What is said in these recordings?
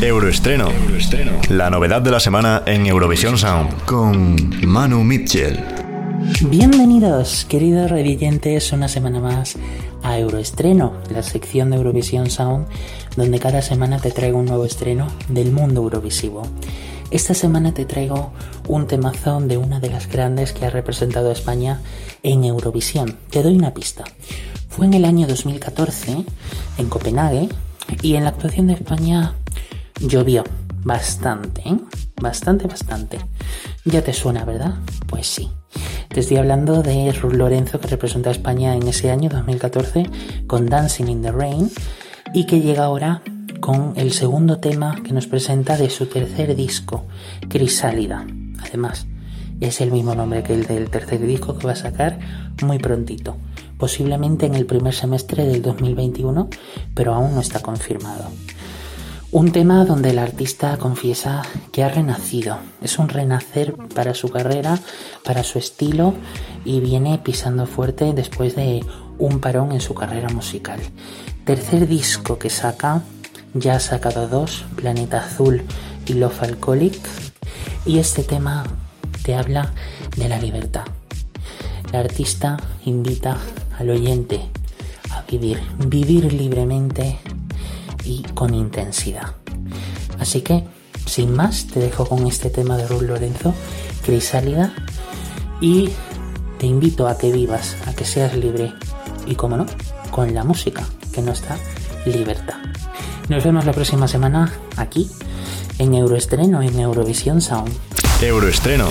Euroestreno. La novedad de la semana en Eurovisión Sound. Con Manu Mitchell. Bienvenidos, queridos revidentes, una semana más a Euroestreno, la sección de Eurovisión Sound, donde cada semana te traigo un nuevo estreno del mundo eurovisivo. Esta semana te traigo un temazón de una de las grandes que ha representado a España en Eurovisión. Te doy una pista. Fue en el año 2014, en Copenhague, y en la actuación de España llovió bastante, ¿eh? Bastante, bastante. Ya te suena, ¿verdad? Pues sí. Te estoy hablando de Ruth Lorenzo que representa a España en ese año 2014 con Dancing in the Rain y que llega ahora con el segundo tema que nos presenta de su tercer disco, Crisálida. Además, es el mismo nombre que el del tercer disco que va a sacar muy prontito, posiblemente en el primer semestre del 2021, pero aún no está confirmado. Un tema donde el artista confiesa que ha renacido. Es un renacer para su carrera, para su estilo y viene pisando fuerte después de un parón en su carrera musical. Tercer disco que saca, ya ha sacado dos, Planeta Azul y Love Alcoholic. Y este tema te habla de la libertad. El artista invita al oyente a vivir, vivir libremente y con intensidad. Así que, sin más, te dejo con este tema de Ruth Lorenzo, Crisálida, y te invito a que vivas, a que seas libre y, como no, con la música, que no está libertad. Nos vemos la próxima semana aquí en Euroestreno en Eurovisión Sound. Euroestreno.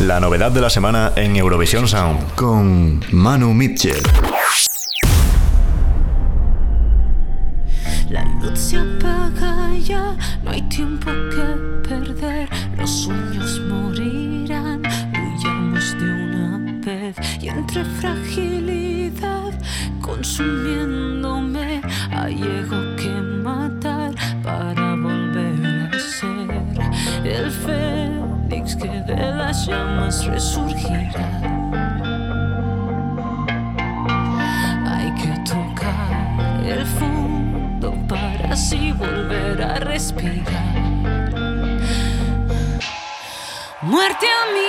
La novedad de la semana en Eurovisión Sound. Con Manu Mitchell. Se apaga ya, no hay tiempo que perder, los sueños morirán, huyamos de una vez. Y entre fragilidad consumiéndome hay ego que matar para volver a ser. El fénix que de las llamas resurgirá. Respirar. Muerte a mi